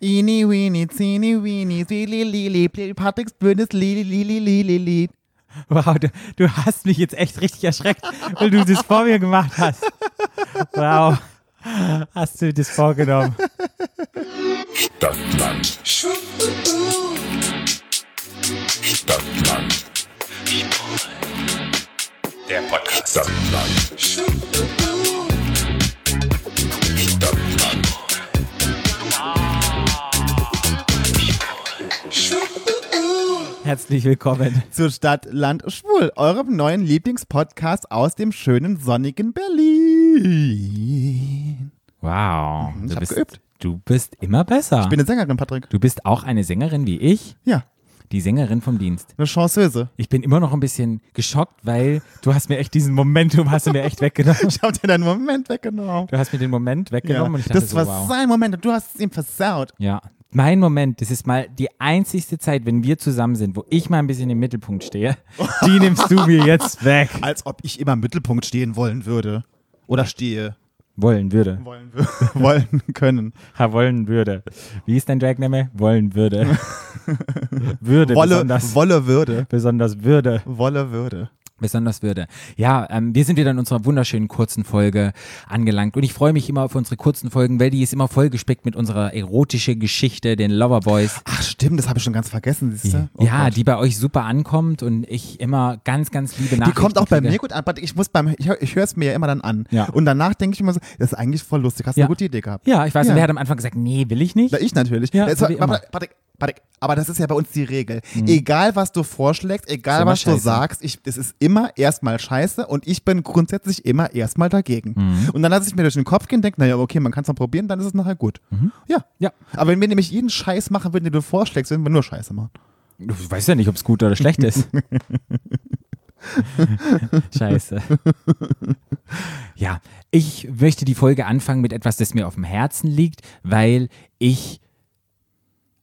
Ini, weenie, zini, weenie, zili, lili, Patricks blödes Lili, Lili, Lili, Lili. Wow, du, du hast mich jetzt echt richtig erschreckt, weil du das vor mir gemacht hast. Wow. Hast du das vorgenommen? Stadtland. Stadtland. Der Podcast. Stadtland. Herzlich willkommen. Zur Stadt, Land, Schwul, eurem neuen Lieblingspodcast aus dem schönen, sonnigen Berlin. Wow. Mhm, ich du bist, geübt. Du bist immer besser. Ich bin eine Sängerin, Patrick. du bist auch eine Sängerin wie ich, Ja, die Sängerin vom Dienst. eine Chanceuse. Ich bin immer noch ein bisschen geschockt, weil du hast mir echt diesen Momentum, hast du mir echt weggenommen. Ich hab dir deinen Moment weggenommen. Du hast mir den Moment Ja. weggenommen und ich dachte Das so, war wow. sein Moment und du hast es ihm versaut. Ja, mein Moment, das ist mal die einzigste Zeit, wenn wir zusammen sind, wo ich mal ein bisschen im Mittelpunkt stehe. Die nimmst du mir jetzt weg. Als ob ich immer im Mittelpunkt stehen wollen würde. Oder stehe. Wollen würde. Wollen, wür- wollen können. Ha, wollen würde. Wie ist dein Dragname? Wollen würde. würde Wolle, besonders. Wolle würde. besonders würde. Wolle würde. Besonders würde. Ja, ähm, wir sind wieder in unserer wunderschönen kurzen Folge angelangt und ich freue mich immer auf unsere kurzen Folgen, weil die ist immer vollgespickt mit unserer erotischen Geschichte, den Loverboys. Ach stimmt, das habe ich schon ganz vergessen, siehst du? Oh ja, Gott. die bei euch super ankommt und ich immer ganz, ganz liebe Die Nachrichten kommt auch bei kriege. mir gut an, aber ich muss beim, ich, ich höre es mir ja immer dann an. Ja. Und danach denke ich immer so, das ist eigentlich voll lustig, hast Ja. eine gute Idee gehabt. Ja, ich weiß, Ja. wer hat am Anfang gesagt, nee, will ich nicht? Na, ich natürlich. Ja, so Patrick, Patrick, aber das ist ja bei uns die Regel. Egal, was du vorschlägst, egal, was du scheiße. sagst, ich, es ist immer erstmal scheiße und ich bin grundsätzlich immer erstmal dagegen. Mhm. Und dann lasse ich mir durch den Kopf gehen und denke, naja, okay, man kann es mal probieren, dann ist es nachher gut. Ja. Ja. Aber wenn wir nämlich jeden Scheiß machen würden, den du vorschlägst, würden wir nur Scheiße machen. Du weißt ja nicht, ob es gut oder schlecht ist. Scheiße. Ja, ich möchte die Folge anfangen mit etwas, das mir auf dem Herzen liegt, weil ich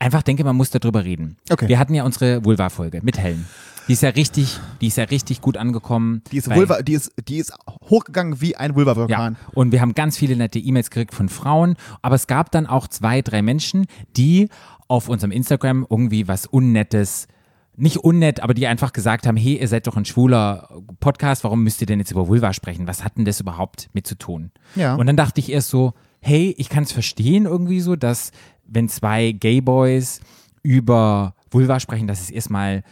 einfach denke, man muss darüber reden. Okay. Wir hatten ja unsere Vulva-Folge mit Helen. Die ist ja richtig, die ist ja richtig gut angekommen. Die ist, Vulva, die ist, die ist hochgegangen wie ein Ja, Vulva-Vulkan. und wir haben ganz viele nette E-Mails gekriegt von Frauen, aber es gab dann auch zwei, drei Menschen, die auf unserem Instagram irgendwie was Unnettes, nicht unnett, aber die einfach gesagt haben, hey, ihr seid doch ein schwuler Podcast, warum müsst ihr denn jetzt über Vulva sprechen? Was hat denn das überhaupt mit zu tun? Ja. Und dann dachte ich erst so, hey, ich kann es verstehen irgendwie so, dass wenn zwei Gay-Boys über Vulva sprechen, dass es erstmal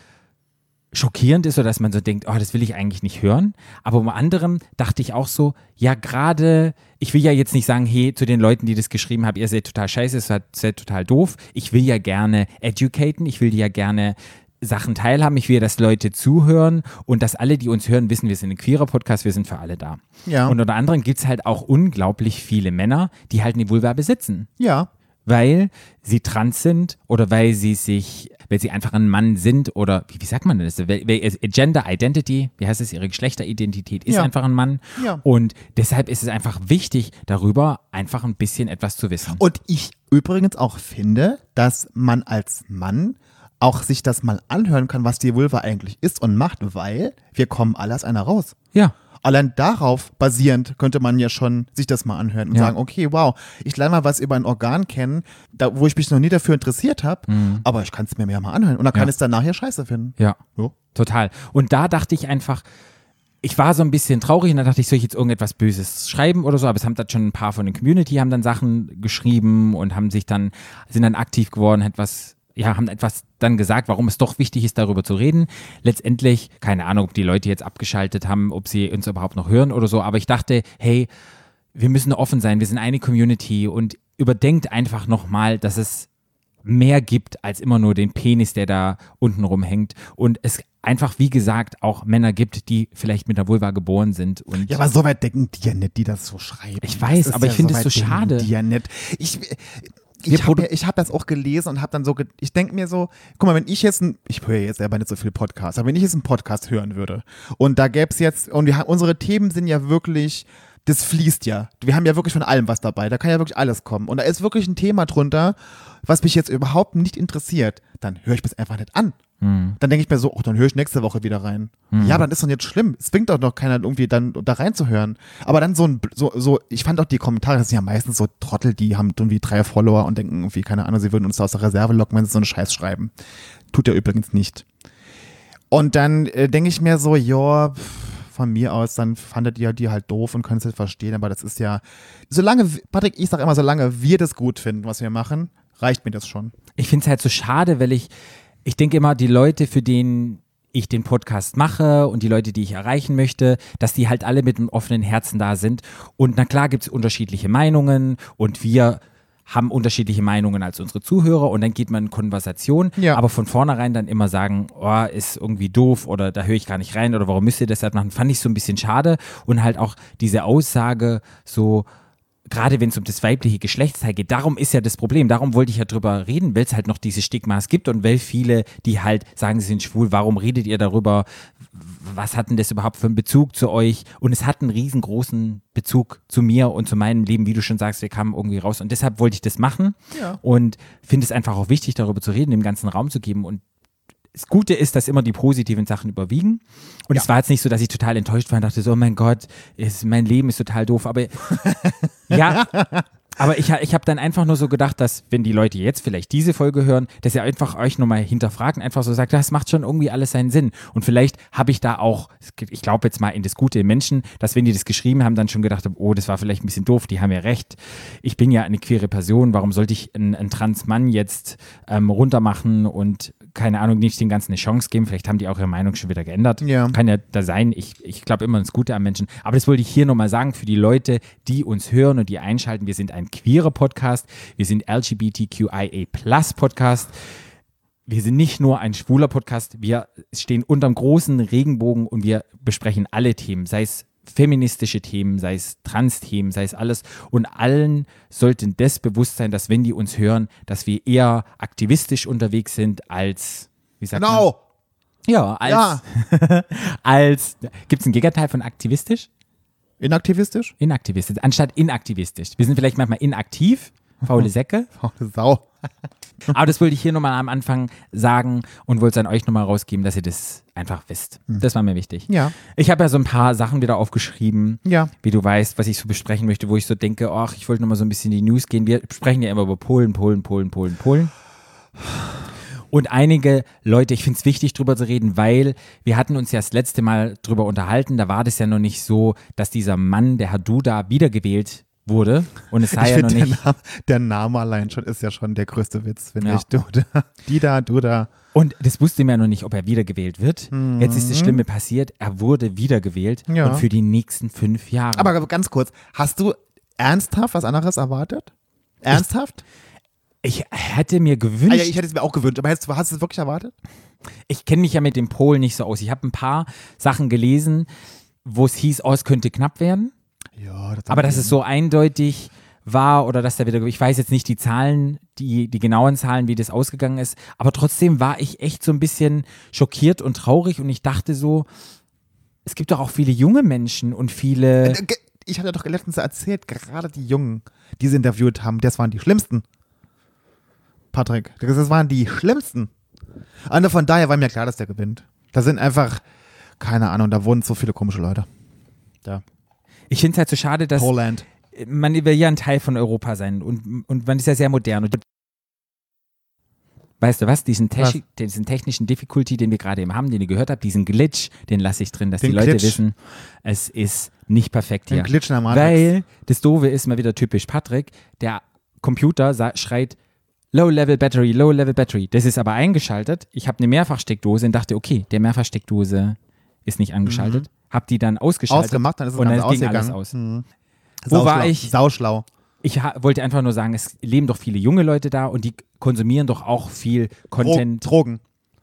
schockierend ist oder dass man so denkt, oh, das will ich eigentlich nicht hören. Aber um anderem dachte ich auch so, ja, gerade, ich will ja jetzt nicht sagen, hey, zu den Leuten, die das geschrieben haben, ihr seid total scheiße, ihr seid, total doof. Ich will ja gerne educaten, ich will ja gerne Sachen teilhaben, ich will, dass Leute zuhören und dass alle, die uns hören, wissen, wir sind ein queerer Podcast, wir sind für alle da. Ja. Und unter anderem gibt es halt auch unglaublich viele Männer, die halt eine Vulva besitzen Ja. Weil sie trans sind oder weil sie sich, weil sie einfach ein Mann sind oder wie, wie sagt man das? Äh, Gender Identity, wie heißt es, ihre Geschlechteridentität ist Ja. einfach ein Mann. Ja. Und deshalb ist es einfach wichtig, darüber einfach ein bisschen etwas zu wissen. Und ich übrigens auch finde, dass man als Mann auch sich das mal anhören kann, was die Vulva eigentlich ist und macht, weil wir kommen alle aus einer raus. ja. Allein darauf basierend könnte man ja schon sich das mal anhören und Ja. sagen, okay, wow, ich lerne mal was über ein Organ kennen, da, wo ich mich noch nie dafür interessiert habe, aber ich kann es mir ja mal anhören und dann kann Mhm. Ja. ich es dann nachher scheiße finden. Ja. So. Total. Und da dachte ich einfach, ich war so ein bisschen traurig und dann dachte ich, soll ich jetzt irgendetwas Böses schreiben oder so, aber es haben dann schon ein paar von der Community haben dann Sachen geschrieben und haben sich dann, sind dann aktiv geworden, etwas, ja, haben etwas dann gesagt, warum es doch wichtig ist, darüber zu reden. Letztendlich, keine Ahnung, ob die Leute jetzt abgeschaltet haben, ob sie uns überhaupt noch hören oder so, aber ich dachte, hey, wir müssen offen sein, wir sind eine Community und überdenkt einfach nochmal, dass es mehr gibt als immer nur den Penis, der da unten rumhängt und es einfach, wie gesagt, auch Männer gibt, die vielleicht mit einer Vulva geboren sind und Ja, aber so weit denken die ja nicht, die das so schreiben. Ich weiß, aber ich finde es weit so schade. Die ja nicht. Ich, ich habe ich hab das auch gelesen und habe dann so, ich denke mir so, guck mal, wenn ich jetzt, ein, ich höre jetzt selber nicht so viel Podcasts, aber wenn ich jetzt einen Podcast hören würde und da gäbe es jetzt, und wir, unsere Themen sind ja wirklich, das fließt ja. Wir haben ja wirklich von allem was dabei, da kann ja wirklich alles kommen. Und da ist wirklich ein Thema drunter, was mich jetzt überhaupt nicht interessiert, dann höre ich das einfach nicht an. Dann denke ich mir so, oh, dann höre ich nächste Woche wieder rein. Ja, aber dann ist doch nicht schlimm. Es zwingt doch noch keiner irgendwie dann da reinzuhören. Aber dann so ein, so, so, ich fand auch die Kommentare, das sind ja meistens so Trottel, die haben irgendwie drei Follower und denken irgendwie, keine Ahnung, sie würden uns da aus der Reserve locken, wenn sie so einen Scheiß schreiben. Tut er übrigens nicht. Und dann äh, denke ich mir so, ja, von mir aus, dann fandet ihr die halt doof und könnt es halt verstehen, aber das ist ja, solange, Patrick, ich sag immer, solange wir das gut finden, was wir machen, reicht mir das schon. Ich finde es halt so schade, weil ich, ich denke immer, die Leute, für denen ich den Podcast mache und die Leute, die ich erreichen möchte, dass die halt alle mit einem offenen Herzen da sind. Und na klar gibt es unterschiedliche Meinungen und wir haben unterschiedliche Meinungen als unsere Zuhörer und dann geht man in Konversation, Ja. aber von vornherein dann immer sagen, oh, ist irgendwie doof oder da höre ich gar nicht rein oder warum müsst ihr das halt machen, fand ich so ein bisschen schade und halt auch diese Aussage so, gerade wenn es um das weibliche Geschlechtsteil geht, darum ist ja das Problem, darum wollte ich ja drüber reden, weil es halt noch diese Stigmas gibt und weil viele, die halt sagen, sie sind schwul, warum redet ihr darüber, was hat denn das überhaupt für einen Bezug zu euch? Und es hat einen riesengroßen Bezug zu mir und zu meinem Leben, wie du schon sagst, wir kamen irgendwie raus und deshalb wollte ich das machen Ja. und finde es einfach auch wichtig, darüber zu reden, dem ganzen Raum zu geben und das Gute ist, dass immer die positiven Sachen überwiegen. Und es war jetzt nicht so, dass ich total enttäuscht war und dachte so, oh mein Gott, ist, mein Leben ist total doof. Aber ja, aber ich, ich habe dann einfach nur so gedacht, dass wenn die Leute jetzt vielleicht diese Folge hören, dass ihr einfach euch nochmal hinterfragt und einfach so sagt, das macht schon irgendwie alles seinen Sinn. Und vielleicht habe ich da auch, ich glaube jetzt mal in das Gute im Menschen, dass wenn die das geschrieben haben, dann schon gedacht haben, oh, das war vielleicht ein bisschen doof, die haben ja recht. Ich bin ja eine queere Person, warum sollte ich einen, einen Transmann jetzt ähm, runtermachen und keine Ahnung, nicht den Ganzen eine Chance geben. Vielleicht haben die auch ihre Meinung schon wieder geändert. Ja. Kann ja da sein. Ich, ich glaube immer ins Gute am Menschen. Aber das wollte ich hier nochmal sagen für die Leute, die uns hören und die einschalten. Wir sind ein queerer Podcast. Wir sind LGBTQIA Plus Podcast. Wir sind nicht nur ein schwuler Podcast. Wir stehen unterm großen Regenbogen und wir besprechen alle Themen, sei es feministische Themen, sei es Trans-Themen, sei es alles. Und allen sollten das bewusst sein, dass wenn die uns hören, dass wir eher aktivistisch unterwegs sind als, wie sagt man? Genau. Ja, als, Ja. als gibt es ein Gegenteil von aktivistisch? Inaktivistisch? Inaktivistisch, anstatt inaktivistisch. Wir sind vielleicht manchmal inaktiv, faule Säcke, Faule Sau. aber das wollte ich hier nochmal am Anfang sagen und wollte es an euch nochmal rausgeben, dass ihr das einfach wisst. Das war mir wichtig. Ja. Ich habe ja so ein paar Sachen wieder aufgeschrieben, Ja. wie du weißt, was ich so besprechen möchte, wo ich so denke, ach, ich wollte nochmal so ein bisschen in die News gehen. Wir sprechen ja immer über Polen, Polen, Polen, Polen, Polen. Und einige Leute, ich finde es wichtig, drüber zu reden, weil wir hatten uns ja das letzte Mal drüber unterhalten. Da war das ja noch nicht so, dass dieser Mann, der Herr Duda, wiedergewählt wurde. Und es sei Ich ja noch finde, nicht. der, Name, der Name allein schon ist ja schon der größte Witz, finde Ja. ich. Du da, die da, du da. Und das wusste man ja noch nicht, ob er wiedergewählt wird. Jetzt ist das Schlimme passiert, er wurde wiedergewählt Mhm. Ja. und für die nächsten fünf Jahre. Aber ganz kurz, hast du ernsthaft was anderes erwartet? Ernsthaft? ich hätte mir gewünscht, ah, ja, ich hätte es mir auch gewünscht, aber hast, du- hast du es wirklich erwartet? ich kenne mich ja mit dem Polen nicht so aus. Ich habe ein paar Sachen gelesen, wo es hieß, oh, es könnte knapp werden. Ja, das Aber dass es so eindeutig war oder dass da wieder, ich weiß jetzt nicht die Zahlen, die, die genauen Zahlen, wie das ausgegangen ist, aber trotzdem war ich echt so ein bisschen schockiert und traurig und ich dachte so, es gibt doch auch viele junge Menschen und viele. Äh, ge- Ich hatte doch letztens erzählt, gerade die Jungen, die sie interviewt haben, das waren die schlimmsten. Patrick, das waren die schlimmsten. Und von daher war mir klar, dass der gewinnt. Da sind einfach, keine Ahnung, da wohnen so viele komische Leute. Da. Ich finde es halt so schade, dass Poland. man will ja ein Teil von Europa sein und, und man ist ja sehr modern. Und weißt du was? Diesen, Techi- diesen technischen Difficulty, den wir gerade eben haben, den ihr gehört habt, diesen Glitch, den lasse ich drin, dass Den die Leute Glitch. wissen, es ist nicht perfekt Den hier. Glitch in der Matrix. Weil das Doofe ist mal wieder typisch Patrick, der Computer schreit Low-Level Battery, Low-Level Battery. Das ist aber eingeschaltet. Ich habe eine Mehrfachsteckdose und dachte, okay, der Mehrfachsteckdose ist nicht angeschaltet. Hab die dann ausgeschaltet. Ausgemacht, dann ist es und dann ging alles aus. Mhm. Wo war ich? Sauschlau. Ich wollte einfach nur sagen, es leben doch viele junge Leute da und die konsumieren doch auch viel Dro Content. Drogen.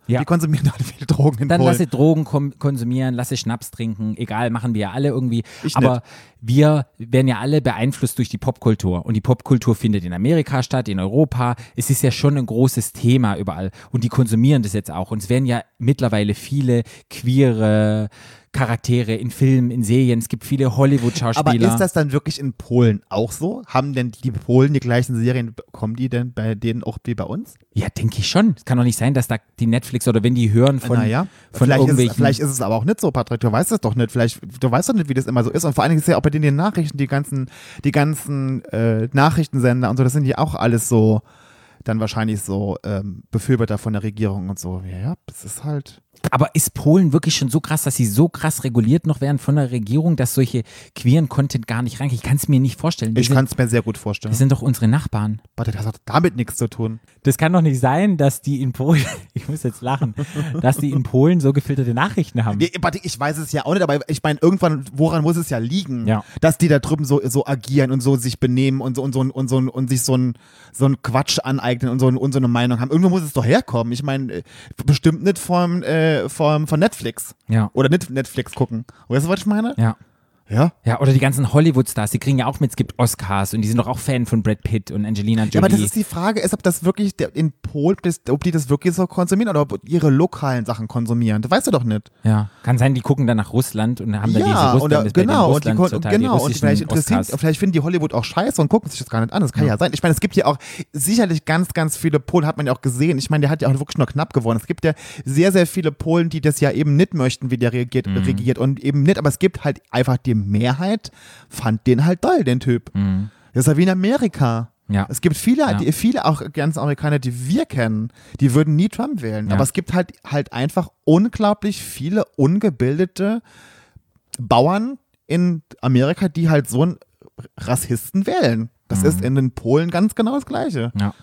Ja. Die konsumieren alle viele Drogen in Dann Polen. lasse Drogen konsumieren, lasse Schnaps trinken, egal, machen wir ja alle irgendwie. Ich Aber wir werden ja alle beeinflusst durch die Popkultur. Und die Popkultur findet in Amerika statt, in Europa. Es ist ja schon ein großes Thema überall. Und die konsumieren das jetzt auch. Und es werden ja mittlerweile viele queere Charaktere in Filmen, in Serien. Es gibt viele Aber Hollywood-Schauspieler. ist das dann wirklich in Polen auch so? Haben denn die Polen die gleichen Serien, kommen die denn bei denen auch wie bei uns? Ja, denke ich schon. Es kann doch nicht sein, dass da die Netflix oder wenn die hören von, naja, von vielleicht, ist, irgendwelchen. es- vielleicht ist es aber auch nicht so, Patrick. Du weißt es doch nicht. Vielleicht, du weißt doch nicht, wie das immer so ist. Und vor allen Dingen ist ja auch bei denen die Nachrichten, die ganzen, die ganzen äh, Nachrichtensender und so, das sind ja auch alles so, dann wahrscheinlich so ähm, Befürworter von der Regierung und so. Ja, ja, das ist halt. Aber ist Polen wirklich schon so krass, dass sie so krass reguliert noch werden von der Regierung, dass solche queeren Content gar nicht reingeht? Ich kann es mir nicht vorstellen. Die Ich kann es mir sehr gut vorstellen. die sind doch unsere Nachbarn. Warte, das hat damit nichts zu tun. Das kann doch nicht sein, dass die in Polen, ich muss jetzt lachen, dass die in Polen so gefilterte Nachrichten haben. Nee, warte, ich weiß es ja auch nicht, aber ich meine, irgendwann, woran muss es ja liegen, Ja. dass die da drüben so, so agieren und so sich benehmen und so und so und so und sich so ein so ein Quatsch aneignen und so, und so eine Meinung haben. Irgendwo muss es doch herkommen. Ich meine, äh, bestimmt nicht vom, äh, vom, von Netflix. Ja. Oder Netflix gucken. Weißt du, was ich meine? Ja. Ja. Ja, oder die ganzen Hollywood-Stars, die kriegen ja auch mit, es gibt Oscars und die sind doch auch Fan von Brad Pitt und Angelina Jolie. Ja, aber das ist die Frage, ist, ob das wirklich in Polen, ob die das wirklich so konsumieren oder ob ihre lokalen Sachen konsumieren. Das weißt du doch nicht. ja, kann sein, die gucken dann nach Russland und haben dann diese Ja, Russland, denen genau, und, die, genau und vielleicht, interessiert, vielleicht finden die Hollywood auch scheiße und gucken sich das gar nicht an. Das kann ja, sein. Ich meine, es gibt ja auch sicherlich ganz, ganz viele Polen, hat man ja auch gesehen. Ich meine, der hat ja auch wirklich nur knapp gewonnen. Es gibt ja sehr, sehr viele Polen, die das ja eben nicht möchten, wie der reagiert, Mhm. regiert und eben nicht. Aber es gibt halt einfach die Mehrheit, fand den halt toll, den Typ. Das ist ja wie in Amerika. Mhm. Ja. Es gibt viele, Ja. die, viele auch ganz Amerikaner, die wir kennen, die würden nie Trump wählen. Ja. Aber es gibt halt halt einfach unglaublich viele ungebildete Bauern in Amerika, die halt so einen Rassisten wählen. Das Mhm. ist in den Polen ganz genau das Gleiche. Ja.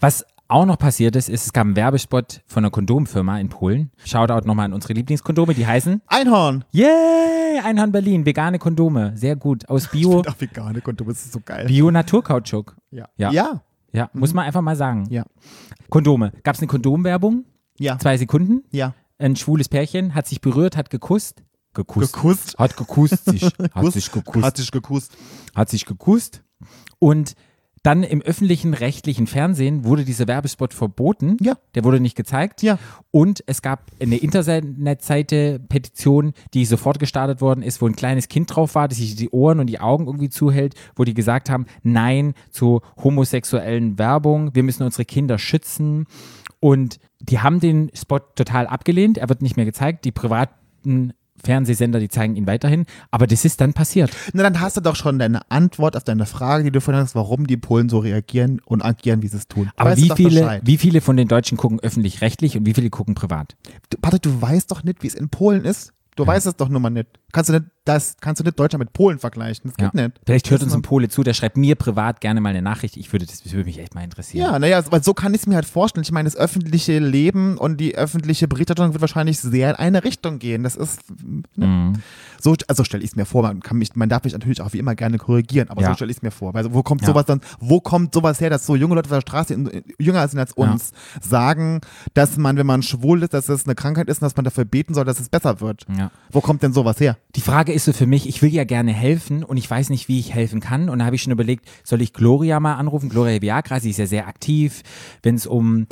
Was auch noch passiert ist, ist, es gab einen Werbespot von einer Kondomfirma in Polen. Shoutout nochmal an unsere Lieblingskondome, die heißen Einhorn. Yay, Einhorn Berlin, vegane Kondome, sehr gut, aus Bio, Ach, vegane Kondome, das ist so geil. Bio-Naturkautschuk. Ja. Ja. Ja. Ja, muss man einfach mal sagen. Ja. Kondome. Gab es eine Kondomwerbung? Ja. Zwei Sekunden. Ja. Ein schwules Pärchen hat sich berührt, hat gekusst. Gekusst. Gekusst. Hat gekusst sich. Hat sich gekusst. Hat sich gekusst. hat sich gekusst. Und dann im öffentlichen rechtlichen Fernsehen wurde dieser Werbespot verboten. Ja. Der wurde nicht gezeigt. Ja. Und es gab eine Internetseite, Petition, die sofort gestartet worden ist, wo ein kleines Kind drauf war, das sich die Ohren und die Augen irgendwie zuhält, wo die gesagt haben, nein zu homosexuellen Werbung, wir müssen unsere Kinder schützen. Und die haben den Spot total abgelehnt, er wird nicht mehr gezeigt. Die privaten Fernsehsender, die zeigen ihn weiterhin. Aber das ist dann passiert. Na, dann hast du doch schon deine Antwort auf deine Frage, die du vorhin hast, warum die Polen so reagieren und agieren, wie sie es tun. Aber Weißt wie viele, Bescheid. wie viele von den Deutschen gucken öffentlich-rechtlich und wie viele gucken privat? Du, Patrick, du weißt doch nicht, wie es in Polen ist. Du weißt es doch nun mal nicht. Kannst du nicht, das, kannst du nicht Deutschland mit Polen vergleichen. Das geht nicht. Vielleicht hört Das uns ein Pole zu, der schreibt mir privat gerne mal eine Nachricht. Ich würde, das würde mich echt mal interessieren. Ja, naja, weil so kann ich es mir halt vorstellen. Ich meine, das öffentliche Leben und die öffentliche Berichterstattung wird wahrscheinlich sehr in eine Richtung gehen. Das ist, ne? Mhm. so, also stelle ich es mir vor. Man, kann mich, man darf mich natürlich auch wie immer gerne korrigieren, aber Ja. so stelle ich es mir vor. Weil wo kommt Ja. sowas dann, wo kommt sowas her, dass so junge Leute auf der Straße, jünger sind als uns, sagen, dass man, wenn man schwul ist, dass es eine Krankheit ist und dass man dafür beten soll, dass es besser wird? Wo kommt denn sowas her? Die Frage ist so für mich, ich will ja gerne helfen und ich weiß nicht, wie ich helfen kann. Und da habe ich schon überlegt, soll ich Gloria mal anrufen? Gloria Viagra, sie ist ja sehr aktiv, wenn es um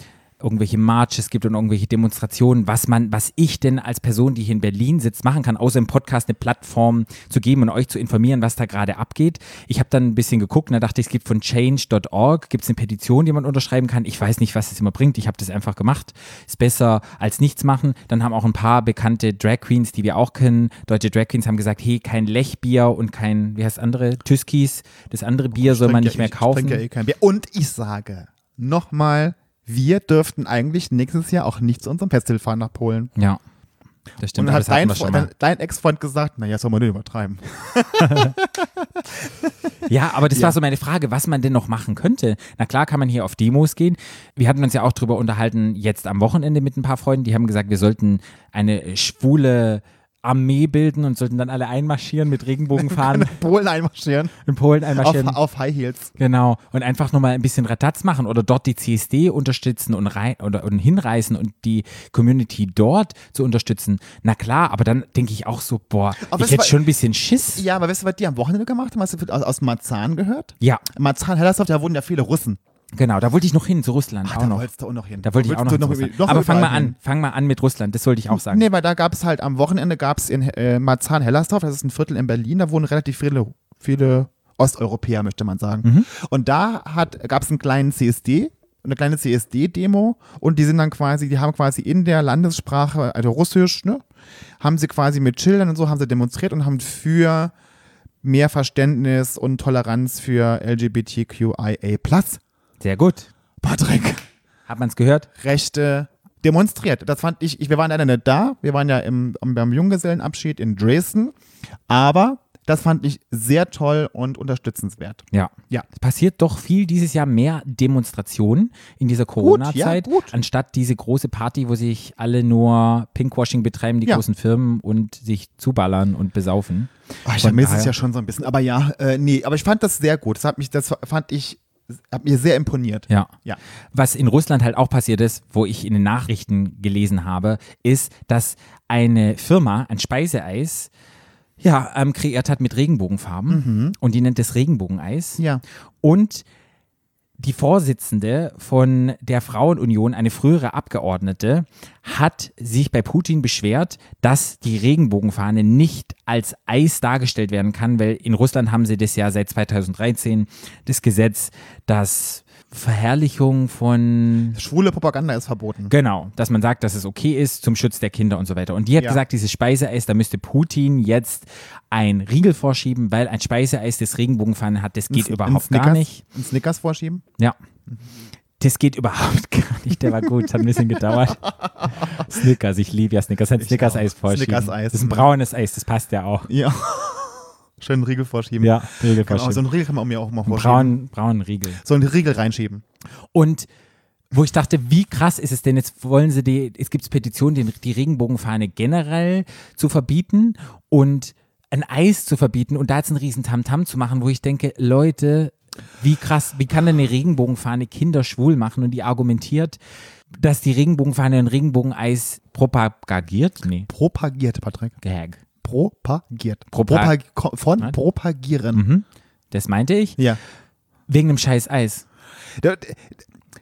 irgendwelche Marches gibt und irgendwelche Demonstrationen, was man, was ich denn als Person, die hier in Berlin sitzt, machen kann, außer im Podcast eine Plattform zu geben und euch zu informieren, was da gerade abgeht. Ich habe dann ein bisschen geguckt und da dachte ich, es gibt von change.org, gibt es eine Petition, die man unterschreiben kann. Ich weiß nicht, was es immer bringt. Ich habe das einfach gemacht. Ist besser als nichts machen. Dann haben auch ein paar bekannte Drag Queens, die wir auch kennen, deutsche Drag Queens haben gesagt, hey, kein Lechbier und kein, wie heißt das andere, Tüskis, das andere Bier soll man nicht mehr ja, kaufen. Ich trinke ja eh kein Bier. Und ich sage nochmal, wir dürften eigentlich nächstes Jahr auch nicht zu unserem Festival fahren nach Polen. Ja, das stimmt. Und dann hat dein, mal. dein Ex-Freund gesagt, naja, soll man nicht übertreiben. Ja, aber das Ja. war so meine Frage, was man denn noch machen könnte. Na klar kann man hier auf Demos gehen. Wir hatten uns ja auch drüber unterhalten, jetzt am Wochenende mit ein paar Freunden, die haben gesagt, wir sollten eine schwule Armee bilden und sollten dann alle einmarschieren mit Regenbogenfahnen Polen einmarschieren. in Polen Auf, einmarschieren. auf High Heels. Genau. Und einfach nochmal ein bisschen Ratatz machen oder dort die CSD unterstützen und, rein, oder, und hinreißen und die Community dort zu unterstützen. Na klar, aber dann denke ich auch so, boah, Aber ich hätte war- schon ein bisschen Schiss. Ja, aber weißt du, was die am Wochenende gemacht haben? Hast du aus, aus Marzahn gehört? Ja. Marzahn, Hellersdorf, da wohnen ja viele Russen. Genau, da wollte ich noch hin, zu Russland Ach, auch da noch. wolltest du auch noch hin. Da wollte ich auch noch, hin Russland. noch Aber fang mal überall an, hin. fang mal an mit Russland, das wollte ich auch sagen. Nee, weil da gab es halt am Wochenende gab es in äh, Marzahn-Hellersdorf, das ist ein Viertel in Berlin, da wohnen relativ viele, viele Osteuropäer, möchte man sagen. Mhm. Und da gab es einen kleinen CSD, eine kleine CSD-Demo und die sind dann quasi, die haben quasi in der Landessprache, also Russisch, ne, haben sie quasi mit Schildern und so, haben sie demonstriert und haben für mehr Verständnis und Toleranz für LGBTQIA+, Sehr gut. Patrick, Hat man es gehört? Rechte demonstriert. Das fand ich, ich, wir waren leider nicht da. Wir waren ja im, beim Junggesellenabschied in Dresden. Aber das fand ich sehr toll und unterstützenswert. Ja. Ja. Es passiert doch viel dieses Jahr mehr Demonstrationen in dieser Corona-Zeit, ja, anstatt diese große Party, wo sich alle nur Pinkwashing betreiben, die Ja. großen Firmen und sich zuballern und besaufen. Ach, ich vermisse es ja schon so ein bisschen. Aber ja, äh, nee, aber ich fand das sehr gut. Das hat mich, das fand ich, hat mir sehr imponiert. Ja. Ja. Was in Russland halt auch passiert ist, wo ich in den Nachrichten gelesen habe, ist, dass eine Firma ein Speiseeis ja, ähm, kreiert hat mit Regenbogenfarben und die nennt es Regenbogeneis. Ja. Und die Vorsitzende von der Frauenunion, eine frühere Abgeordnete, hat sich bei Putin beschwert, dass die Regenbogenfahne nicht als Eis dargestellt werden kann, weil in Russland haben sie das ja seit 2013 das Gesetz, das Verherrlichung von Schwule Propaganda ist verboten. Genau, dass man sagt, dass es okay ist zum Schutz der Kinder und so weiter. Und die hat Ja. gesagt, dieses Speiseeis, da müsste Putin jetzt ein Riegel vorschieben, weil ein Speiseeis, das Regenbogenfahne hat, das geht Ein- überhaupt ein gar nicht. Ein Snickers vorschieben? Ja. Das geht überhaupt gar nicht. Der war gut, hat ein bisschen gedauert. Snickers, ich liebe ja Snickers. Ein Snickers-Eis vorschieben. Snickers-Eis, Das ist ein ne? braunes Eis, das passt ja auch. Ja. Schön einen Riegel vorschieben. Ja, Riegel Genau, so vorschieben. einen Riegel kann man mir auch mal vorschieben. braunen, braunen Riegel. So einen Riegel reinschieben. Und wo ich dachte, wie krass ist es denn jetzt, wollen sie die, es gibt Petitionen, die, die Regenbogenfahne generell zu verbieten und ein Eis zu verbieten und da jetzt einen riesen Tamtam zu machen, wo ich denke, Leute, wie krass, wie kann denn eine Regenbogenfahne Kinder schwul machen und die argumentiert, dass die Regenbogenfahne ein Regenbogeneis propagiert? Nee, Propagiert, Patrick. Gag. Propagiert. Propa- Propag von Was? propagieren. Mhm. Das meinte ich. Ja. Wegen einem scheiß Eis.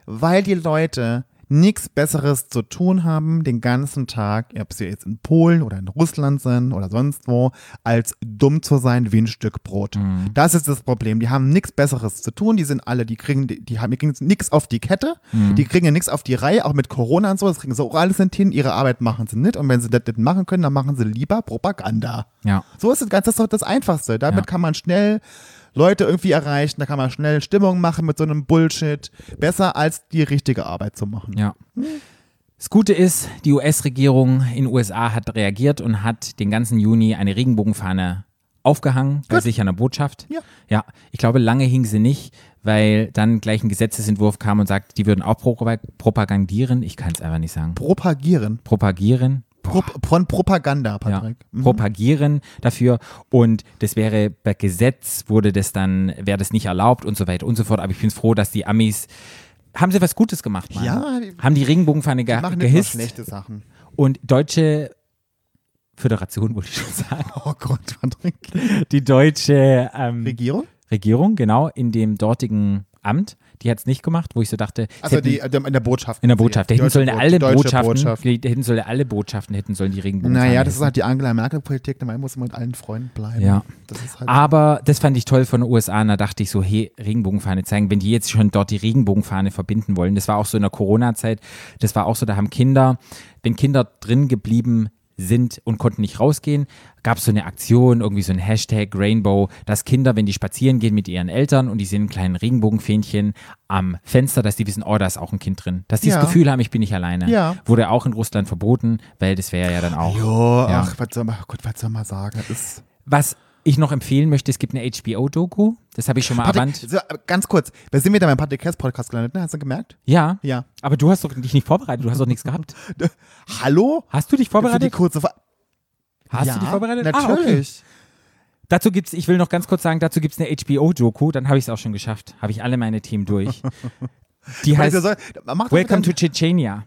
Weil die Leute nichts Besseres zu tun haben den ganzen Tag, ob sie jetzt in Polen oder in Russland sind oder sonst wo, als dumm zu sein wie ein Stück Brot. Das ist das Problem. Die haben nichts Besseres zu tun. Die sind alle, die kriegen, die, die haben die kriegen nichts auf die Kette. Die kriegen ja nichts auf die Reihe, auch mit Corona und so. Das kriegen sie auch alles nicht hin. Ihre Arbeit machen sie nicht. Und wenn sie das nicht machen können, dann machen sie lieber Propaganda. Ja. So ist es ganz, das ist doch das Einfachste. Damit Ja. kann man schnell Leute irgendwie erreichen, da kann man schnell Stimmung machen mit so einem Bullshit. Besser als die richtige Arbeit zu machen. Ja. Das Gute ist, die US-Regierung in den USA hat reagiert und hat den ganzen Juni eine Regenbogenfahne aufgehangen bei Gut. sich an der Botschaft. Ja. Ja, ich glaube, lange hing sie nicht, weil dann gleich ein Gesetzesentwurf kam und sagt, die würden auch pro propagandieren. Ich kann es einfach nicht sagen. Propagieren. Propagieren. Pro, von Propaganda, Ja, Patrick. Mhm. propagieren dafür und das wäre per Gesetz wurde das dann, wäre das nicht erlaubt und so weiter und so fort. Aber ich bin froh, dass die Amis, haben sie was Gutes gemacht, Mann. Ja, die- haben die Regenbogenfahne ge machen gehisst schlechte Sachen. und deutsche Föderation, wollte ich schon sagen, Oh Gott, Patrick. die deutsche ähm, Regierung? Regierung, genau, in dem dortigen Amt, die hat es nicht gemacht, wo ich so dachte, Also hätten- die, in der Botschaft. in der Botschaft, da hätten sollen alle Botschaften, Botschaft. hätten sollen alle Botschaften, hätten sollen die Regenbogenfahne Naja, das ist halt die Angela Merkel-Politik, da muss man mit allen Freunden bleiben. Ja. Das halt Aber das fand ich toll von den USA. Und da dachte ich so, hey, Regenbogenfahne zeigen, wenn die jetzt schon dort die Regenbogenfahne verbinden wollen. Das war auch so in der Corona-Zeit. Das war auch so, da haben Kinder, wenn Kinder drin geblieben sind und konnten nicht rausgehen, gab es so eine Aktion, irgendwie so ein Hashtag Rainbow, dass Kinder, wenn die spazieren gehen mit ihren Eltern und die sehen einen kleinen Regenbogenfähnchen am Fenster, dass die wissen, oh, da ist auch ein Kind drin. Dass die Ja. das Gefühl haben, ich bin nicht alleine. Ja. Wurde auch in Russland verboten, weil das wäre ja dann auch. Jo, Ja. ach, was soll man, Gott, was soll man sagen? Das ist Was ich noch empfehlen möchte, es gibt eine HBO-Doku, das habe ich schon mal Patrick, erwähnt. so, ganz kurz, wir sind wieder beim Patrick Hess Podcast gelandet, ne? Hast du gemerkt? Ja, Ja. aber du hast doch dich nicht vorbereitet, du hast doch nichts gehabt. Hallo? Hast du dich Für die vorbereitet? kurze Ver Hast ja, du dich vorbereitet? Ah, okay. Natürlich. Dazu gibt's, ich will noch ganz kurz sagen, dazu gibt's eine HBO-Doku, dann habe ich es auch schon geschafft. Habe ich alle meine Themen durch. Die heißt Welcome to Chechenia.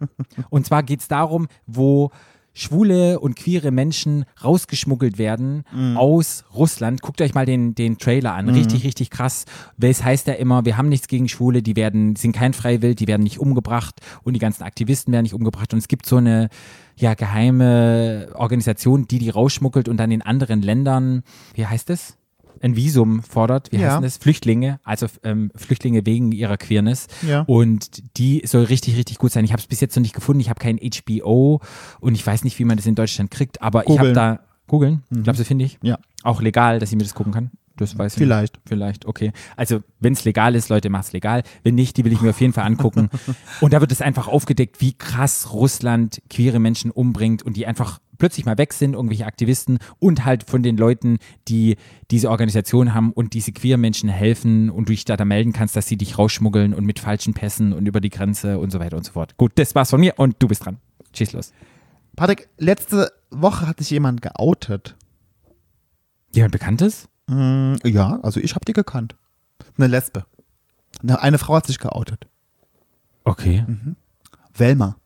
Und zwar geht's darum, wo schwule und queere Menschen rausgeschmuggelt werden Mhm. aus Russland. Guckt euch mal den, den Trailer an. Richtig, richtig krass. Es heißt ja immer, wir haben nichts gegen Schwule, die werden, sind kein Freiwild, die werden nicht umgebracht und die ganzen Aktivisten werden nicht umgebracht. Und es gibt so eine ja, geheime Organisation, die die rausschmuggelt und dann in anderen Ländern, wie heißt es? Ein Visum fordert, wie Ja. heißt das? Flüchtlinge, also ähm, Flüchtlinge wegen ihrer Queerness. Ja. Und die soll richtig, richtig gut sein. Ich habe es bis jetzt noch nicht gefunden. Ich habe kein HBO und ich weiß nicht, wie man das in Deutschland kriegt, aber ich habe da. Googeln? Glaubst du, finde ich? Ja. Auch legal, dass ich mir das gucken kann? Das weiß ich Vielleicht. Nicht. Vielleicht, okay. Also, wenn es legal ist, Leute, macht's legal. Wenn nicht, die will ich mir auf jeden Fall angucken. und da wird es einfach aufgedeckt, wie krass Russland queere Menschen umbringt und die einfach plötzlich mal weg sind, irgendwelche Aktivisten und halt von den Leuten, die diese Organisation haben und diese queer Menschen helfen und du dich da, da melden kannst, dass sie dich rausschmuggeln und mit falschen Pässen und über die Grenze und so weiter und so fort. Gut, das war's von mir und du bist dran. Schieß los. Patrick, letzte Woche hat sich jemand geoutet. Jemand Bekanntes? Mm, ja, also ich habe die gekannt. Eine Lesbe. Eine, eine Frau hat sich geoutet. Okay. Velma.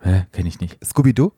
Hä? Kenn ich nicht. Scooby-Doo?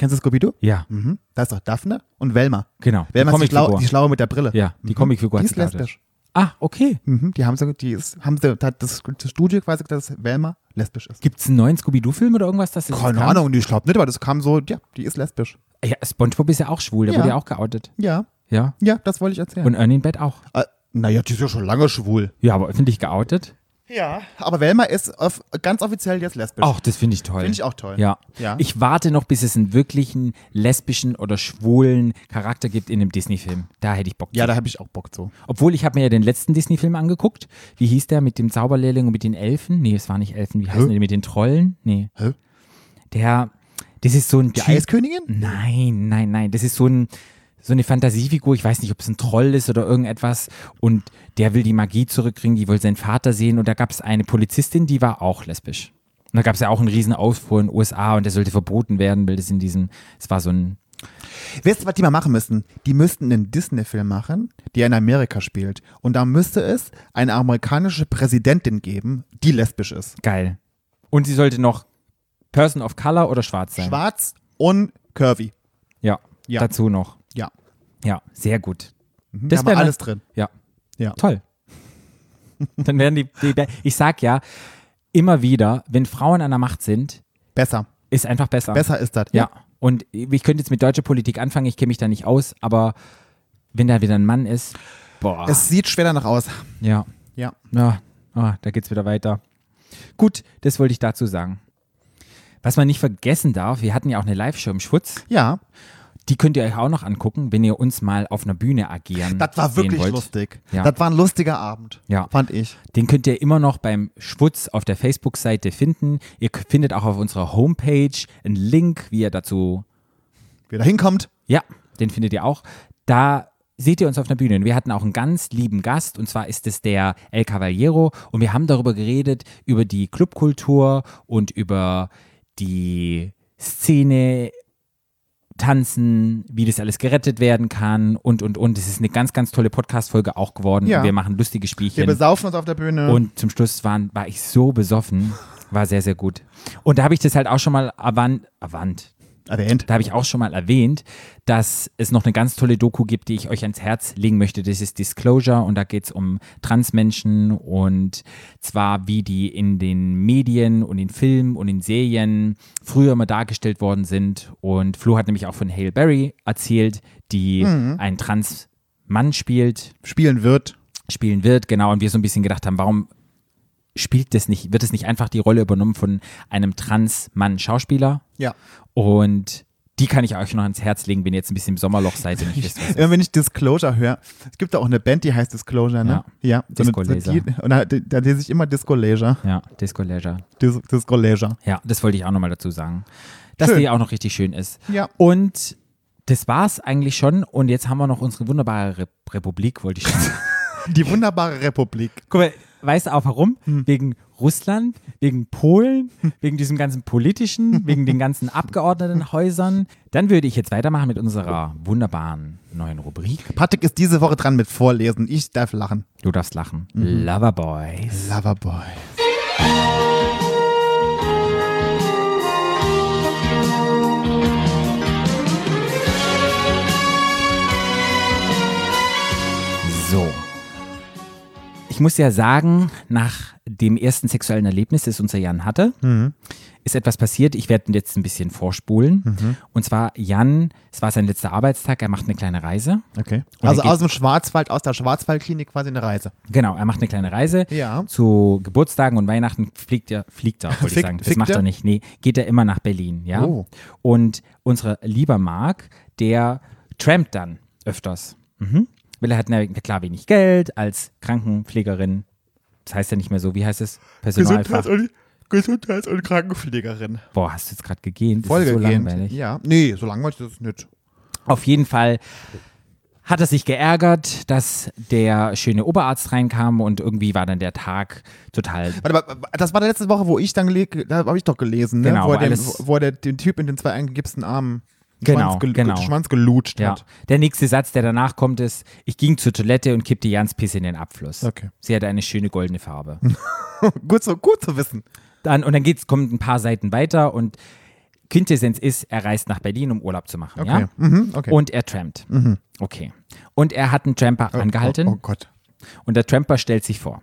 Kennst du Scooby-Doo? Ja, Mhm. Da ist doch Daphne und Velma. genau. Velma ist die, Schlau die Schlaue mit der Brille. Ja, die Mhm. Comicfigur Die ist lesbisch. Ah, okay. Mhm. Die haben so, die ist, haben hat das, das Studio quasi, dass Velma lesbisch ist. Gibt es einen neuen Scooby-Doo-Film oder irgendwas? Das Keine kam? Ahnung, ich glaube nicht, aber das kam so, ja, die ist lesbisch. Ja, SpongeBob ist ja auch schwul, der Ja. wurde ja auch geoutet. Ja, Ja. ja, das wollte ich erzählen. Und Ernie in Bett auch. äh, naja, die ist ja schon lange schwul. Ja, aber öffentlich geoutet? Ja. Aber Velma ist auf, ganz offiziell jetzt lesbisch. Ach, das finde ich toll. Finde ich auch toll. Ja. Ja. Ich warte noch, bis es einen wirklichen lesbischen oder schwulen Charakter gibt in einem Disney-Film. Da hätte ich Bock Ja, da habe ich auch Bock zu. Obwohl, ich habe mir ja den letzten Disney-Film angeguckt. Wie hieß der mit dem Zauberlehrling und mit den Elfen? Nee, es war nicht Elfen. Wie heißen die mit den Trollen? Nee. Hä? Der, das ist so ein Die Typ. Eiskönigin? Nein, nein, nein. Das ist so, ein, so eine Fantasiefigur. Ich weiß nicht, ob es ein Troll ist oder irgendetwas. Und der will die Magie zurückkriegen. Die will seinen Vater sehen. Und da gab es eine Polizistin, die war auch lesbisch. Und da gab es ja auch einen riesen Aufruhr in den USA und der sollte verboten werden, weil das in diesem, es war so ein, Weißt du, was die mal machen müssten? Die müssten einen Disney-Film machen, der in Amerika spielt. Und da müsste es eine amerikanische Präsidentin geben, die lesbisch ist. geil. Und sie sollte noch Person of Color oder schwarz sein. Schwarz und curvy. Ja, Ja. dazu noch. Ja. Ja, sehr gut. Mhm, Das da wär war ne- alles drin. Ja. Ja. Toll. Dann werden die, die, ich sag ja, immer wieder, wenn Frauen an der Macht sind, Besser. ist einfach besser. Besser ist das. Ja. Und ich könnte jetzt mit deutscher Politik anfangen, ich kenne mich da nicht aus, aber wenn da wieder ein Mann ist, boah. Es sieht schwer danach aus. ja. Ja. Ja, ah, da geht's wieder weiter. Gut, das wollte ich dazu sagen. Was man nicht vergessen darf, wir hatten ja auch eine Live-Show im Schwutz. Ja. Die könnt ihr euch auch noch angucken, wenn ihr uns mal auf einer Bühne agieren. Das war wirklich lustig. Ja. Das war ein lustiger Abend. Ja. Fand ich. Den könnt ihr immer noch beim Schwutz auf der Facebook-Seite finden. Ihr findet auch auf unserer Homepage einen Link, wie ihr dazu, Wie er da hinkommt. ja, den findet ihr auch. Da seht ihr uns auf der Bühne. Und wir hatten auch einen ganz lieben Gast, und zwar ist es der El Cavallero. Und wir haben darüber geredet, über die Clubkultur und über die Szene, Tanzen, wie das alles gerettet werden kann und, und, und. Es ist eine ganz, ganz tolle Podcast-Folge auch geworden. Ja. Wir machen lustige Wir Spielchen. besaufen uns auf der Bühne. Und zum Schluss waren, war ich so besoffen. War sehr, sehr gut. Und da habe ich das halt auch schon mal erwandt, erwandt. Erwähnt. Da habe ich auch schon mal erwähnt, dass es noch eine ganz tolle Doku gibt, die ich euch ans Herz legen möchte. Das ist Disclosure und da geht es um Transmenschen und zwar wie die in den Medien und in Filmen und in Serien früher mal dargestellt worden sind. Und Flo hat nämlich auch von Hale Berry erzählt, die einen Trans-Mann spielt Spielen wird. spielen wird, genau, und wir so ein bisschen gedacht haben, warum spielt das nicht, wird es nicht einfach die Rolle übernommen von einem Trans-Mann-Schauspieler? Ja. Und die kann ich euch noch ans Herz legen, wenn ihr jetzt ein bisschen im Sommerloch seid und nicht wisst, was Immer wenn ich Disclosure höre, es gibt da auch eine Band, die heißt Disclosure, ne? Ja. so Disco Laser. Und da, da lese ich immer Disco Leisure. Ja, Disco Leisure. Dis, Disco Leisure. Ja, das wollte ich auch nochmal dazu sagen. Dass Schön. die auch noch richtig schön ist. Ja. Und das war's eigentlich schon. Und jetzt haben wir noch unsere wunderbare Rep Republik, wollte ich schon sagen. Die wunderbare Republik. Guck mal, Weißt du auch warum? Hm. Wegen Russland, wegen Polen, hm. wegen diesem ganzen politischen, wegen den ganzen Abgeordnetenhäusern. Dann würde ich jetzt weitermachen mit unserer wunderbaren neuen Rubrik. Patrick ist diese Woche dran mit Vorlesen. Ich darf lachen. Du darfst lachen. Mhm. Loverboys. Loverboys. So, ich muss ja sagen, nach dem ersten sexuellen Erlebnis, das unser Jan hatte, ist etwas passiert. Ich werde jetzt ein bisschen vorspulen. Und zwar Jan, es war sein letzter Arbeitstag, er macht eine kleine Reise. Okay. Also aus dem Schwarzwald, aus der Schwarzwaldklinik quasi eine Reise. Genau, er macht eine kleine Reise. Ja. Zu Geburtstagen und Weihnachten fliegt er, fliegt er, wollte ich sagen. Das macht er? er nicht. Nee, geht er immer nach Berlin, ja. Oh. Und unser lieber Marc, der trampt dann öfters. Mhm. Weil er hat na, klar wenig Geld als Krankenpflegerin. Das heißt ja nicht mehr so, wie heißt es? Personalfach. und, Gesundheits- und Krankenpflegerin. Boah, hast du jetzt gerade gegähnt? Voll ist so langweilig. Ja. Nee, so langweilig ist es nicht. Auf jeden Fall hat er sich geärgert, dass der schöne Oberarzt reinkam und irgendwie war dann der Tag total Warte, mal, das war die letzte Woche, wo ich dann gelegt, da habe ich doch gelesen, ne? Genau, wo, er den, wo er der, den Typ in den zwei eingegipsten Armen Genau, Schwanz, gel genau. Schwanz gelutscht Ja. hat. Der nächste Satz, der danach kommt, ist: Ich ging zur Toilette und kippte Jans Pisse in den Abfluss. Okay. Sie hatte eine schöne goldene Farbe. gut, so, gut zu wissen. Dann, und dann geht's, kommt ein paar Seiten weiter und Quintessenz ist, er reist nach Berlin, um Urlaub zu machen. Okay. Ja? Mhm, okay. Und er trampt. Okay. Und er hat einen Tramper angehalten Oh, oh Gott. und der Tramper stellt sich vor.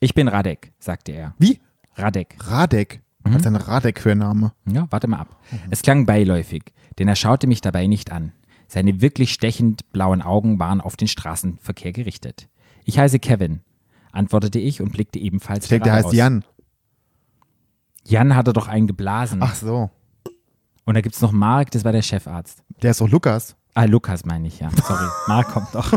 Ich bin Radek, sagte er. Wie? Radek. Radek. Mhm. Was ist ein Radek für ein Name? Ja, warte mal ab. Es klang beiläufig, denn er schaute mich dabei nicht an. Seine wirklich stechend blauen Augen waren auf den Straßenverkehr gerichtet. Ich heiße Kevin, antwortete ich und blickte ebenfalls Ich denke, der heißt. Jan. Jan hatte doch einen geblasen. Ach so. Und da gibt's noch Mark, das war der Chefarzt. Der ist doch Lukas. Ah, Lukas meine ich, ja. Sorry. Mark kommt noch.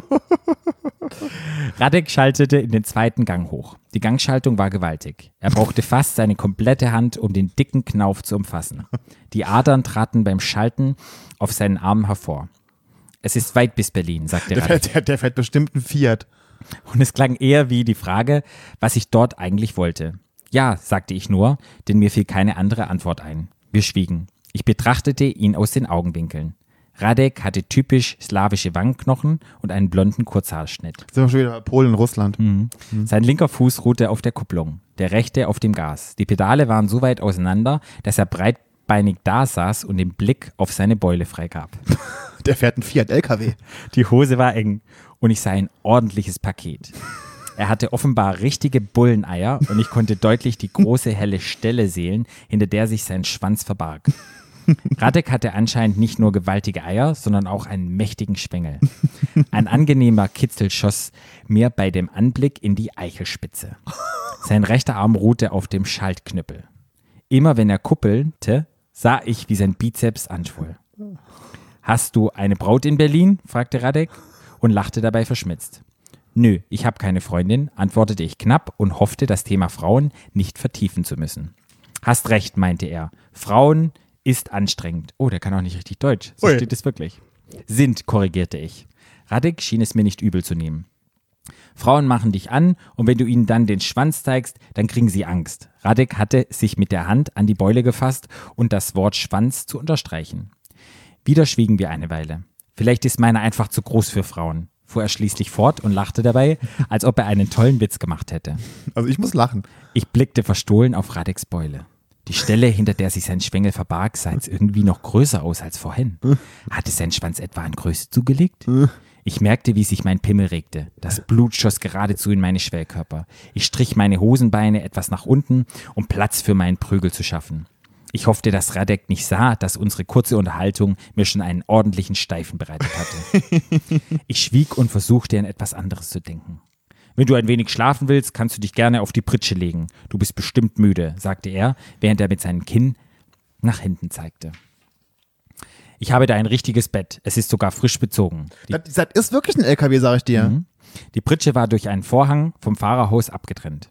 Radek schaltete in den zweiten Gang hoch. Die Gangschaltung war gewaltig. Er brauchte fast seine komplette Hand, um den dicken Knauf zu umfassen. Die Adern traten beim Schalten auf seinen Armen hervor. Es ist weit bis Berlin, sagte Der, Radek. fährt- der, der fährt bestimmt ein Fiat. Und es klang eher wie die Frage, was ich dort eigentlich wollte. Ja, sagte ich nur, denn mir fiel keine andere Antwort ein. Wir schwiegen. Ich betrachtete ihn aus den Augenwinkeln. Radek hatte typisch slawische Wangenknochen und einen blonden Kurzhaarschnitt. Sind wir schon wieder bei Polen, Russland. Mhm. Sein linker Fuß ruhte auf der Kupplung, der rechte auf dem Gas. Die Pedale waren so weit auseinander, dass er breitbeinig da saß und den Blick auf seine Beule freigab. Der fährt ein Fiat LKW. Die Hose war eng und ich sah ein ordentliches Paket. Er hatte offenbar richtige Bulleneier und ich konnte deutlich die große helle Stelle sehen, hinter der sich sein Schwanz verbarg. Radek hatte anscheinend nicht nur gewaltige Eier, sondern auch einen mächtigen Schwengel. Ein angenehmer Kitzel schoss mir bei dem Anblick in die Eichelspitze. Sein rechter Arm ruhte auf dem Schaltknüppel. Immer wenn er kuppelte, sah ich, wie sein Bizeps anschwoll. Hast du eine Braut in Berlin? fragte Radek und lachte dabei verschmitzt. Nö, ich habe keine Freundin, antwortete ich knapp und hoffte, das Thema Frauen nicht vertiefen zu müssen. Hast recht, meinte er. Frauen ist anstrengend. Oh, der kann auch nicht richtig Deutsch. So Ui. steht es wirklich. Sind, korrigierte ich. Radek schien es mir nicht übel zu nehmen. Frauen machen dich an und wenn du ihnen dann den Schwanz zeigst, dann kriegen sie Angst. Radek hatte sich mit der Hand an die Beule gefasst und das Wort Schwanz zu unterstreichen. Wieder schwiegen wir eine Weile. Vielleicht ist meiner einfach zu groß für Frauen, fuhr er schließlich fort und lachte dabei, als ob er einen tollen Witz gemacht hätte. Also ich muss lachen. Ich blickte verstohlen auf Radeks Beule. Die Stelle, hinter der sich sein Schwengel verbarg, sah jetzt irgendwie noch größer aus als vorhin. Hatte sein Schwanz etwa an Größe zugelegt? Ich merkte, wie sich mein Pimmel regte. Das Blut schoss geradezu in meine Schwellkörper. Ich strich meine Hosenbeine etwas nach unten, um Platz für meinen Prügel zu schaffen. Ich hoffte, dass Radek nicht sah, dass unsere kurze Unterhaltung mir schon einen ordentlichen Steifen bereitet hatte. Ich schwieg und versuchte an etwas anderes zu denken. Wenn du ein wenig schlafen willst, kannst du dich gerne auf die Pritsche legen. Du bist bestimmt müde, sagte er, während er mit seinem Kinn nach hinten zeigte. Ich habe da ein richtiges Bett. Es ist sogar frisch bezogen. Die, Das, das ist wirklich ein LKW, sag ich dir. Mhm. die Pritsche war durch einen Vorhang vom Fahrerhaus abgetrennt.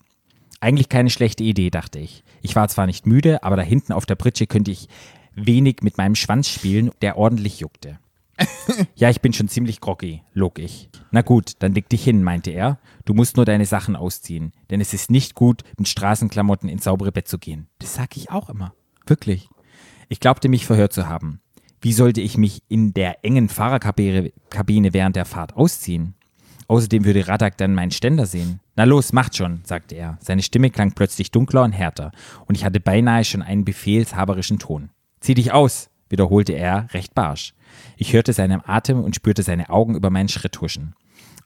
Eigentlich keine schlechte Idee, dachte ich. Ich war zwar nicht müde, aber da hinten auf der Pritsche könnte ich wenig mit meinem Schwanz spielen, der ordentlich juckte. ja, ich bin schon ziemlich groggy, log ich. Na gut, dann leg dich hin, meinte er. Du musst nur deine Sachen ausziehen, denn es ist nicht gut, mit Straßenklamotten ins saubere Bett zu gehen. Das sag ich auch immer. Wirklich. Ich glaubte mich verhört zu haben. Wie sollte ich mich in der engen Fahrerkabine Kabine während der Fahrt ausziehen? Außerdem würde Radak dann meinen Ständer sehen. Na los, macht schon, sagte er. Seine Stimme klang plötzlich dunkler und härter, und ich hatte beinahe schon einen befehlshaberischen Ton. Zieh dich aus, wiederholte er recht barsch. Ich hörte seinen Atem und spürte seine Augen über meinen Schritt huschen.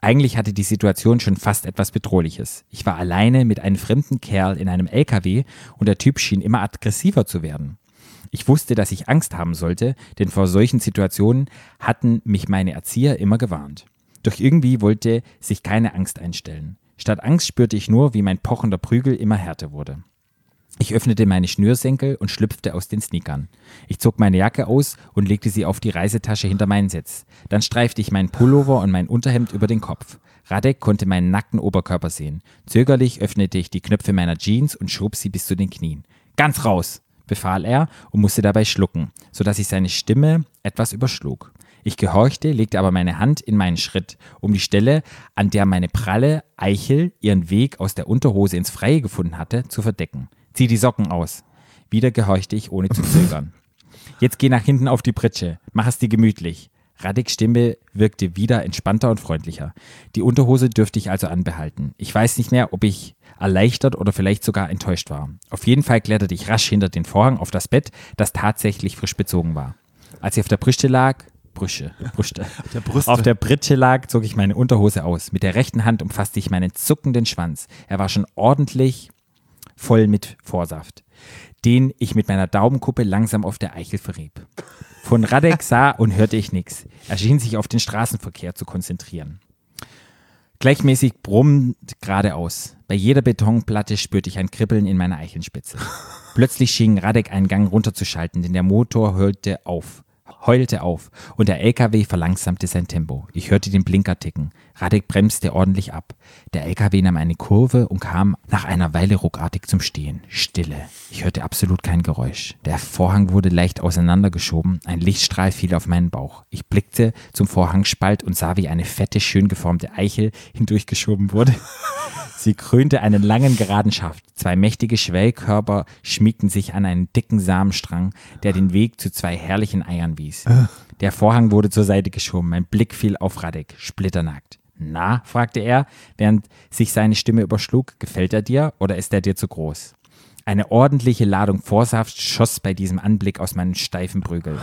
Eigentlich hatte die Situation schon fast etwas Bedrohliches. Ich war alleine mit einem fremden Kerl in einem LKW und der Typ schien immer aggressiver zu werden. Ich wusste, dass ich Angst haben sollte, denn vor solchen Situationen hatten mich meine Erzieher immer gewarnt. Doch irgendwie wollte sich keine Angst einstellen. Statt Angst spürte ich nur, wie mein pochender Prügel immer härter wurde. Ich öffnete meine Schnürsenkel und schlüpfte aus den Sneakern. Ich zog meine Jacke aus und legte sie auf die Reisetasche hinter meinen Sitz. Dann streifte ich meinen Pullover und mein Unterhemd über den Kopf. Radek konnte meinen nackten Oberkörper sehen. Zögerlich öffnete ich die Knöpfe meiner Jeans und schob sie bis zu den Knien. Ganz raus, befahl er und musste dabei schlucken, sodass ich seine Stimme etwas überschlug. Ich gehorchte, legte aber meine Hand in meinen Schritt, um die Stelle, an der meine pralle Eichel ihren Weg aus der Unterhose ins Freie gefunden hatte, zu verdecken. Zieh die Socken aus. Wieder gehorchte ich, ohne zu zögern. Jetzt geh nach hinten auf die Pritsche. Mach es dir gemütlich. Radiks Stimme wirkte wieder entspannter und freundlicher. Die Unterhose dürfte ich also anbehalten. Ich weiß nicht mehr, ob ich erleichtert oder vielleicht sogar enttäuscht war. Auf jeden Fall kletterte ich rasch hinter den Vorhang auf das Bett, das tatsächlich frisch bezogen war. Als ich auf der Brüste lag, Brüsche, Brüste. Der Brüste. Auf der Pritsche lag, zog ich meine Unterhose aus. Mit der rechten Hand umfasste ich meinen zuckenden Schwanz. Er war schon ordentlich voll mit Vorsaft, den ich mit meiner Daumenkuppe langsam auf der Eichel verrieb. Von Radek sah und hörte ich nichts. Er schien sich auf den Straßenverkehr zu konzentrieren. Gleichmäßig brummend geradeaus. Bei jeder Betonplatte spürte ich ein Kribbeln in meiner Eichenspitze. Plötzlich schien Radek einen Gang runterzuschalten, denn der Motor heulte auf. Heulte auf und der LKW verlangsamte sein Tempo. Ich hörte den Blinker ticken. Radek bremste ordentlich ab. Der LKW nahm eine Kurve und kam nach einer Weile ruckartig zum Stehen. Stille. Ich hörte absolut kein Geräusch. Der Vorhang wurde leicht auseinandergeschoben. Ein Lichtstrahl fiel auf meinen Bauch. Ich blickte zum Vorhangspalt und sah, wie eine fette, schön geformte Eichel hindurchgeschoben wurde. Sie krönte einen langen geraden Schaft. Zwei mächtige Schwellkörper schmiegten sich an einen dicken Samenstrang, der den Weg zu zwei herrlichen Eiern wies. Der Vorhang wurde zur Seite geschoben. Mein Blick fiel auf Radek, splitternackt. Na, fragte er, während sich seine Stimme überschlug, gefällt er dir oder ist er dir zu groß? Eine ordentliche Ladung Vorsaft schoss bei diesem Anblick aus meinen steifen Prügel.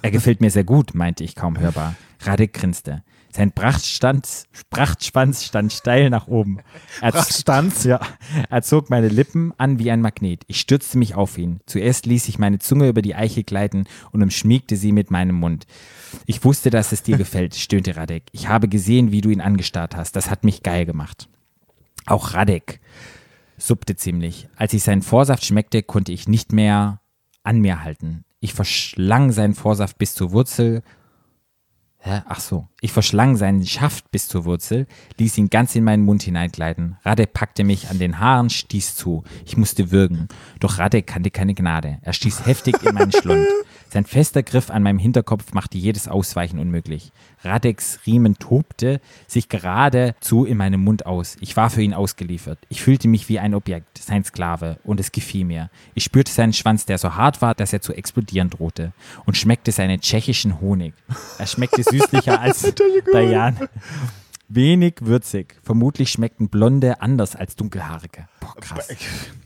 Er gefällt mir sehr gut, meinte ich kaum hörbar. Radek grinste. Sein Prachtstand, Prachtschwanz stand steil nach oben. Er, Prachtstanz? ja, er zog meine Lippen an wie ein Magnet. Ich stürzte mich auf ihn. Zuerst ließ ich meine Zunge über die Eiche gleiten und umschmiegte sie mit meinem Mund. Ich wusste, dass es dir gefällt, stöhnte Radek. Ich habe gesehen, wie du ihn angestarrt hast. Das hat mich geil gemacht. Auch Radek suppte ziemlich. Als ich seinen Vorsaft schmeckte, konnte ich nicht mehr an mir halten. Ich verschlang seinen Vorsaft bis zur Wurzel. Hä? Ach so. Ich verschlang seinen Schaft bis zur Wurzel, ließ ihn ganz in meinen Mund hineingleiten. Radek packte mich an den Haaren, stieß zu. Ich musste würgen. Doch Radek kannte keine Gnade. Er stieß heftig in meinen Schlund. Sein fester Griff an meinem Hinterkopf machte jedes Ausweichen unmöglich. Radeks Riemen tobte sich geradezu in meinem Mund aus. Ich war für ihn ausgeliefert. Ich fühlte mich wie ein Objekt, sein Sklave, und es gefiel mir. Ich spürte seinen Schwanz, der so hart war, dass er zu explodieren drohte, und schmeckte seinen tschechischen Honig. Er schmeckte süßlicher als Dayan. Wenig würzig. Vermutlich schmeckten Blonde anders als Dunkelhaarige. Boah, krass.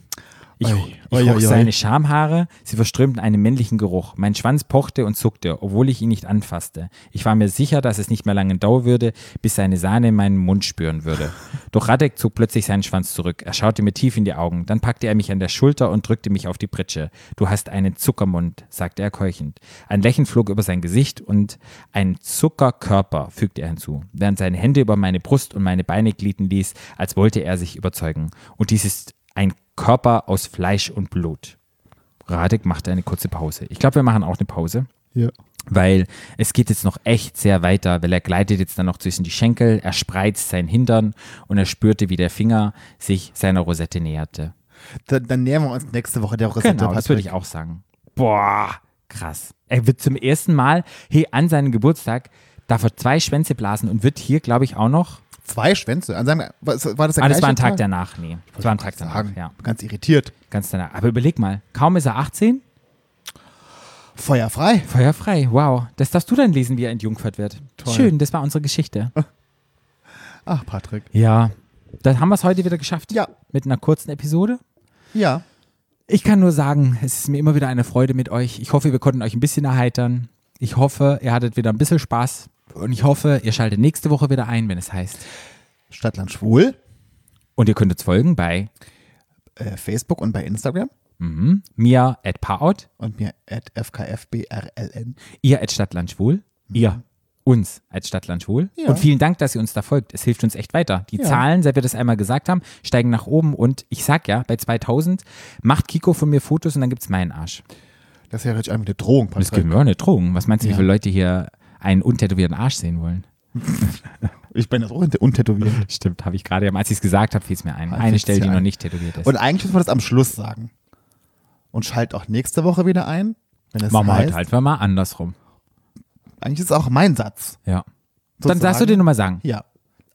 Ich, Oi, ich oi, oi, seine Schamhaare, sie verströmten einen männlichen Geruch. Mein Schwanz pochte und zuckte, obwohl ich ihn nicht anfasste. Ich war mir sicher, dass es nicht mehr lange dauern würde, bis seine Sahne in meinen Mund spüren würde. Doch Radek zog plötzlich seinen Schwanz zurück. Er schaute mir tief in die Augen. Dann packte er mich an der Schulter und drückte mich auf die Pritsche. Du hast einen Zuckermund, sagte er keuchend. Ein Lächeln flog über sein Gesicht und ein Zuckerkörper, fügte er hinzu, während seine Hände über meine Brust und meine Beine glieden ließ, als wollte er sich überzeugen. Und dies ist ein Körper aus Fleisch und Blut. Radek machte eine kurze Pause. Ich glaube, wir machen auch eine Pause, Ja. weil es geht jetzt noch echt sehr weiter, weil er gleitet jetzt dann noch zwischen die Schenkel, er spreizt seinen Hintern und er spürte, wie der Finger sich seiner Rosette näherte. Dann, dann nähern wir uns nächste Woche der Rosette. Genau, das würde ich auch sagen. Boah, krass. Er wird zum ersten Mal, hey, an seinem Geburtstag, darf er zwei Schwänze blasen und wird hier, glaube ich, auch noch. Zwei Schwänze. An seinem, war das war das Ah, das war ein Tag danach, nee. Das war ein Tag danach, ja. Ganz irritiert. Ganz danach. Aber überleg mal, kaum ist er 18, Feuerfrei. feuerfrei. Wow. Das darfst du dann lesen, wie er entjungfert wird. Toll. Schön, das war unsere Geschichte. Ach, Patrick. Ja. Dann haben wir es heute wieder geschafft. Ja. Mit einer kurzen Episode. Ja. Ich kann nur sagen, es ist mir immer wieder eine Freude mit euch. Ich hoffe, wir konnten euch ein bisschen erheitern. Ich hoffe, ihr hattet wieder ein bisschen Spaß. Und ich hoffe, ihr schaltet nächste Woche wieder ein, wenn es heißt. Stadtland Schwul, Und ihr könnt uns folgen bei äh, Facebook und bei Instagram mhm, mir at Paarout, und mir at fkfbrln. ihr at Stadtlandschwul, ihr uns als Stadtlandschwul. Ja. Und vielen Dank, dass ihr uns da folgt. Es hilft uns echt weiter. Die Ja. Zahlen, seit wir das einmal gesagt haben, steigen nach oben. Und ich sag ja, bei 2000 macht Kiko von mir Fotos und dann gibt's meinen Arsch. Das ja richtig einfach eine Drohung, Und das gibt mir auch eine Drohung. Was meinst du, wie Ja. viele Leute hier einen untätowierten Arsch sehen wollen? Ich bin das auch untätowiert. Stimmt, habe ich gerade, als ich es gesagt habe, fiel es mir ein. Eine Stelle, die noch ein. nicht tätowiert ist. Und eigentlich müssen wir das am Schluss sagen. Und schalt auch nächste Woche wieder ein, wenn es Machen wir heute halt mal andersrum. eigentlich ist es auch mein Satz. Ja. Dann darfst du sozusagen. den nochmal sagen. Ja.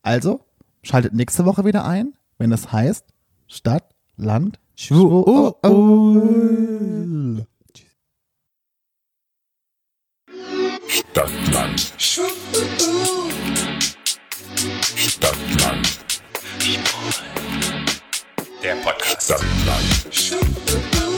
Also, schaltet nächste Woche wieder ein, wenn es heißt Stadt, Land, Schwul. Oh, Stadtland. Stadtland. Der Podcast. Stadtland.